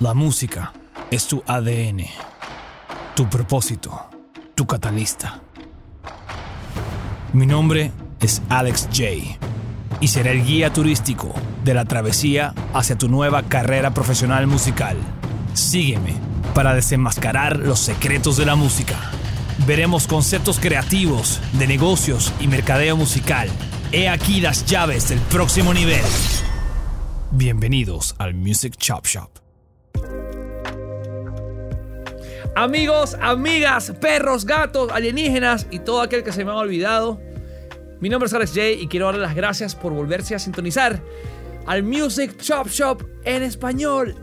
La música es tu ADN, tu propósito, tu catalista. Mi nombre es Alex J y seré el guía turístico de la travesía hacia tu nueva carrera profesional musical. Sígueme para desenmascarar los secretos de la música. Veremos conceptos creativos de negocios y mercadeo musical. He aquí las llaves del próximo nivel. Bienvenidos al Music Chop Shop. Amigos, amigas, perros, gatos, alienígenas y todo aquel que se me ha olvidado. Mi nombre es Alex J y quiero darle las gracias por volverse a sintonizar al Music Chop Shop en español.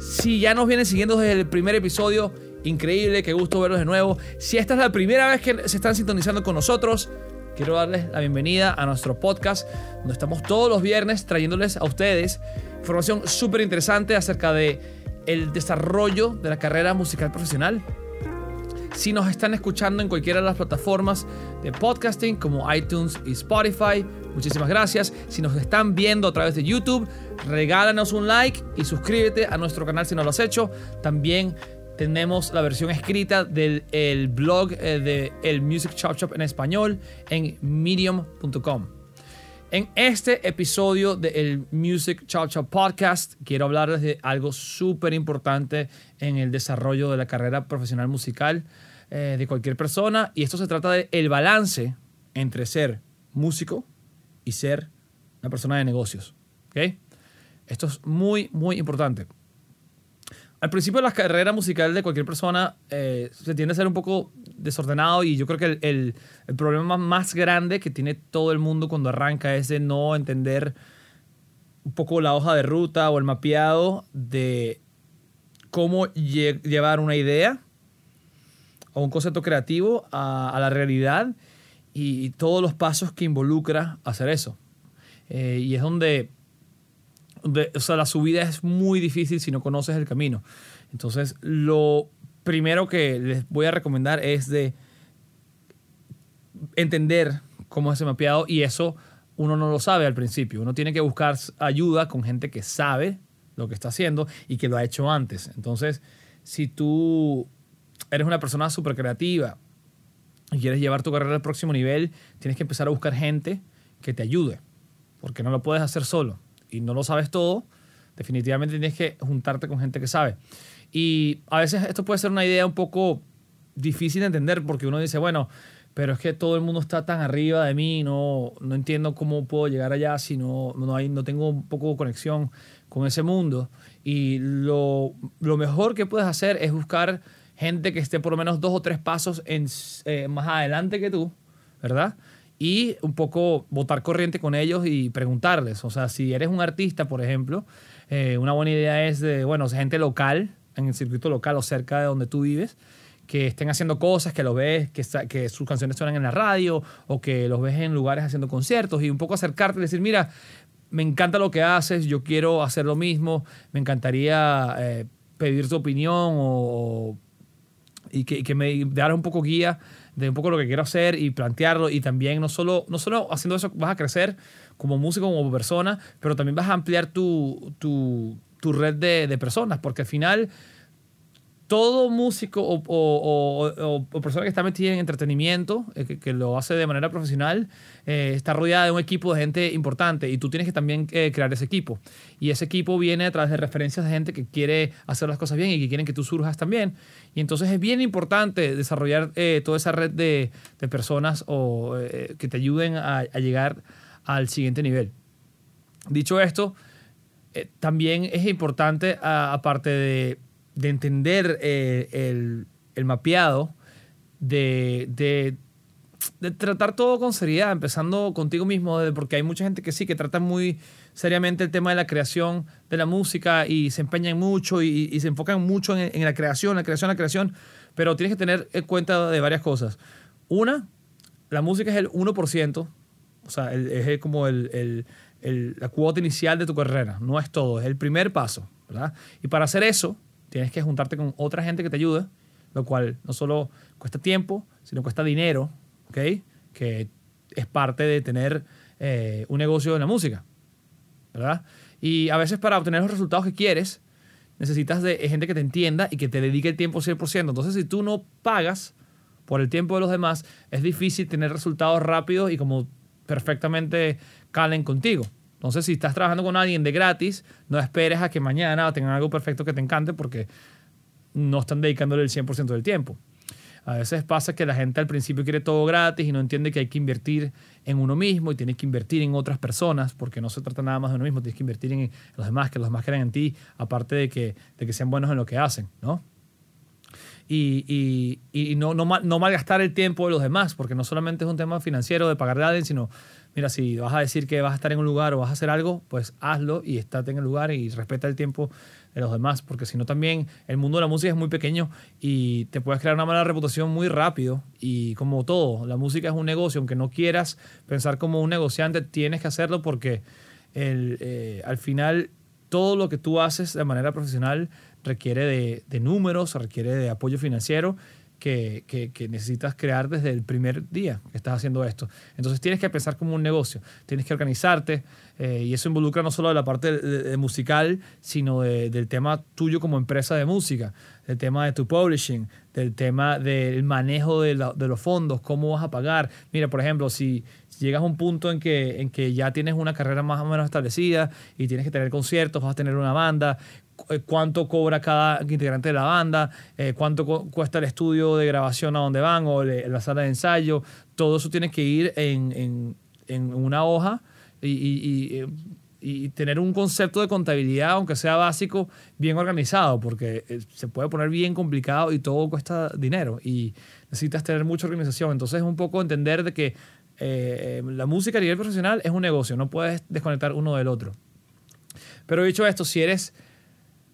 Si ya nos vienen siguiendo desde el primer episodio, increíble, qué gusto verlos de nuevo. Si esta es la primera vez que se están sintonizando con nosotros, quiero darles la bienvenida a nuestro podcast, donde estamos todos los viernes trayéndoles a ustedes información súper interesante acerca de el desarrollo de la carrera musical profesional. Si nos están escuchando en cualquiera de las plataformas de podcasting como iTunes y Spotify, muchísimas gracias. Si nos están viendo a través de YouTube, regálanos un like y suscríbete a nuestro canal si no lo has hecho. También tenemos la versión escrita del el blog eh, de el Music Chop Shop en español en medium.com. En este episodio del Music Chop Shop Podcast quiero hablarles de algo súper importante en el desarrollo de la carrera profesional musical eh, de cualquier persona y esto se trata del el balance entre ser músico y ser una persona de negocios. ¿okay? Esto es muy, muy importante. Al principio de la carrera musical de cualquier persona eh, se tiende a ser un poco desordenado y yo creo que el, problema más grande que tiene todo el mundo cuando arranca es de no entender un poco la hoja de ruta o el mapeado de cómo lle llevar una idea o un concepto creativo a, la realidad y, y, todos los pasos que involucra hacer eso. Eh, y es donde o sea, la subida es muy difícil si no conoces el camino. Entonces, lo primero que les voy a recomendar es de entender cómo es ese mapeado y eso uno no lo sabe al principio. Uno tiene que buscar ayuda con gente que sabe lo que está haciendo y que lo ha hecho antes. Entonces, si tú eres una persona súper creativa y quieres llevar tu carrera al próximo nivel, tienes que empezar a buscar gente que te ayude, porque no lo puedes hacer solo y no lo sabes todo, definitivamente tienes que juntarte con gente que sabe. Y a veces esto puede ser una idea un poco difícil de entender porque uno dice, bueno, pero es que todo el mundo está tan arriba de mí, no, no entiendo cómo puedo llegar allá si no, no, hay, no tengo un poco de conexión con ese mundo. Y lo, lo, mejor que puedes hacer es buscar gente que esté por lo menos dos o tres pasos en, eh, más adelante que tú, ¿verdad? Y un poco votar corriente con ellos y preguntarles. O sea, si eres un artista, por ejemplo, eh, una buena idea es de, bueno, gente local, en el circuito local o cerca de donde tú vives, que estén haciendo cosas, que lo ves, que, sus canciones suenan en la radio o que los ves en lugares haciendo conciertos y un poco acercarte y decir, mira, me encanta lo que haces, yo quiero hacer lo mismo, me encantaría eh, pedir tu opinión o, y que, me dieras un poco guía de un poco lo que quiero hacer y plantearlo. Y también no solo, no solo haciendo eso vas a crecer como músico, como persona, pero también vas a ampliar tu, tu, tu red de, de, personas, porque al final todo músico o, persona que está metida en entretenimiento, eh, que, lo hace de manera profesional, eh, está rodeada de un equipo de gente importante y tú tienes que también eh, crear ese equipo. Y ese equipo viene a través de referencias de gente que quiere hacer las cosas bien y que quieren que tú surjas también. Y entonces es bien importante desarrollar toda esa red de, personas o, que te ayuden a, llegar al siguiente nivel. Dicho esto, también es importante, aparte de de entender eh, el, el, mapeado, de, de, tratar todo con seriedad, empezando contigo mismo, porque hay mucha gente que sí, que trata muy seriamente el tema de la creación de la música y se empeñan mucho y, se enfocan mucho en, la creación, la creación, la creación, pero tienes que tener en cuenta de varias cosas. Una, la música es el 1%, o sea, el, es como el, el, la cuota inicial de tu carrera, no es todo, es el primer paso, ¿verdad? Y para hacer eso, tienes que juntarte con otra gente que te ayude, lo cual no solo cuesta tiempo, sino cuesta dinero, ¿ok? Que es parte de tener eh, un negocio en la música, ¿verdad? Y a veces para obtener los resultados que quieres, necesitas de gente que te entienda y que te dedique el tiempo 100%. Entonces, si tú no pagas por el tiempo de los demás, es difícil tener resultados rápidos y como perfectamente calen contigo. Entonces, si estás trabajando con alguien de gratis, no esperes a que mañana tengan algo perfecto que te encante porque no están dedicándole el 100% del tiempo. A veces pasa que la gente al principio quiere todo gratis y no entiende que hay que invertir en uno mismo y tienes que invertir en otras personas porque no se trata nada más de uno mismo, tienes que invertir en los demás, que los demás crean en ti, aparte de que, de que sean buenos en lo que hacen, ¿no? Y, y, y no, no, no, malgastar el tiempo de los demás, porque no solamente es un tema financiero de pagarle a alguien, sino, mira, si vas a decir que vas a estar en un lugar o vas a hacer algo, pues hazlo y estate en el lugar y respeta el tiempo de los demás, porque si no también el mundo de la música es muy pequeño y te puedes crear una mala reputación muy rápido. Y como todo, la música es un negocio, aunque no quieras pensar como un negociante, tienes que hacerlo porque eh, al final todo lo que tú haces de manera profesional requiere de, de números, requiere de apoyo financiero que, que, necesitas crear desde el primer día que estás haciendo esto. Entonces tienes que pensar como un negocio, tienes que organizarte eh, y eso involucra no solo de la parte musical, sino del tema tuyo como empresa de música, del tema de tu publishing, del tema del manejo de, de los fondos, cómo vas a pagar. Mira, por ejemplo, si, llegas a un punto en que, en que ya tienes una carrera más o menos establecida y tienes que tener conciertos, vas a tener una banda, cuánto cobra cada integrante de la banda, eh, cuánto cuesta el estudio de grabación a donde van o la sala de ensayo. Todo eso tiene que ir en, una hoja y, tener un concepto de contabilidad, aunque sea básico, bien organizado, porque eh, se puede poner bien complicado y todo cuesta dinero y necesitas tener mucha organización. Entonces es un poco entender de que la música a nivel profesional es un negocio, no puedes desconectar uno del otro. Pero dicho esto, si eres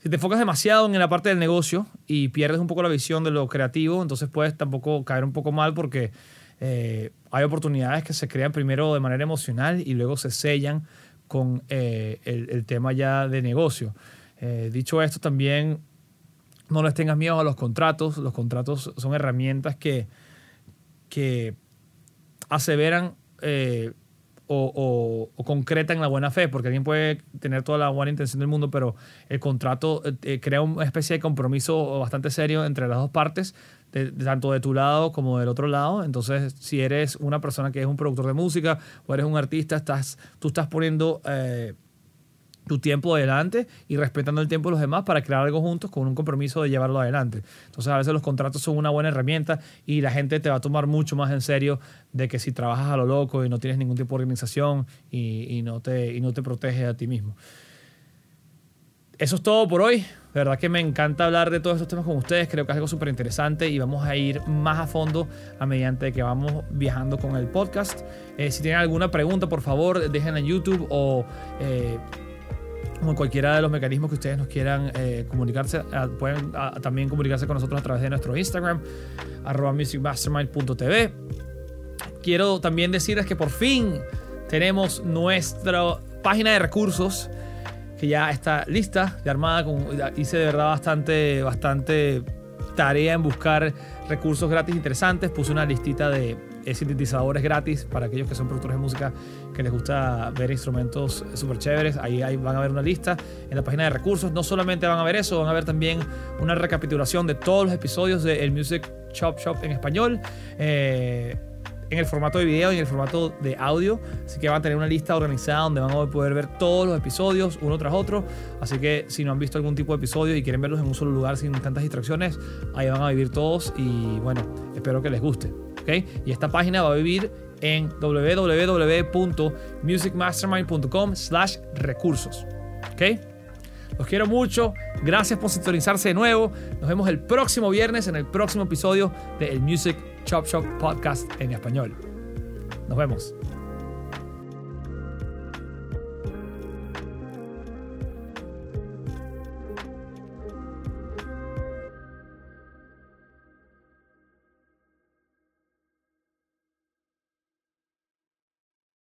te enfocas demasiado en la parte del negocio y pierdes un poco la visión de lo creativo, entonces puedes tampoco caer un poco mal porque eh, hay oportunidades que se crean primero de manera emocional y luego se sellan con eh, el, tema ya de negocio. Eh, dicho esto, también no les tengas miedo a los contratos. Los contratos son herramientas que, que aseveran o, concreta en la buena fe, porque alguien puede tener toda la buena intención del mundo, pero el contrato eh, eh, crea una especie de compromiso bastante serio entre las dos partes, tanto de tu lado como del otro lado. Entonces, si eres una persona que es un productor de música o eres un artista, estás, tú estás poniendo... Eh, tu tiempo adelante y respetando el tiempo de los demás para crear algo juntos con un compromiso de llevarlo adelante. Entonces a veces los contratos son una buena herramienta y la gente te va a tomar mucho más en serio de que si trabajas a lo loco y no tienes ningún tipo de organización y, no, te, y no te proteges a ti mismo. Eso es todo por hoy. De verdad que me encanta hablar de todos estos temas con ustedes. Creo que es algo súper interesante y vamos a ir más a fondo a medida que vamos viajando con el podcast. Eh, si tienen alguna pregunta, por favor, déjenla en YouTube o eh, como cualquiera de los mecanismos que ustedes nos quieran eh, comunicarse, ah, pueden ah, también comunicarse con nosotros a través de nuestro Instagram, arroba musicmastermind.tv. Quiero también decirles que por fin tenemos nuestra página de recursos que ya está lista, de armada. Hice de verdad bastante, bastante tarea en buscar recursos gratis interesantes. Puse una listita de sintetizadores gratis para aquellos que son productores de música que les gusta ver instrumentos súper chéveres. Ahí, van a ver una lista en la página de recursos. No solamente van a ver eso, van a ver también una recapitulación de todos los episodios de Music Chop Shop en español. Eh, en el formato de video y en el formato de audio. Así que van a tener una lista organizada donde van a poder ver todos los episodios uno tras otro. Así que si no han visto algún tipo de episodio y quieren verlos en un solo lugar sin tantas distracciones, ahí van a vivir todos y bueno, espero que les guste. Y esta página va a vivir en www.musicmastermind.com slash recursos. ¿Ok? Los quiero mucho. Gracias por sintonizarse de nuevo. Nos vemos el próximo viernes en el próximo episodio de El Music Chop Shop Podcast en español. Nos vemos.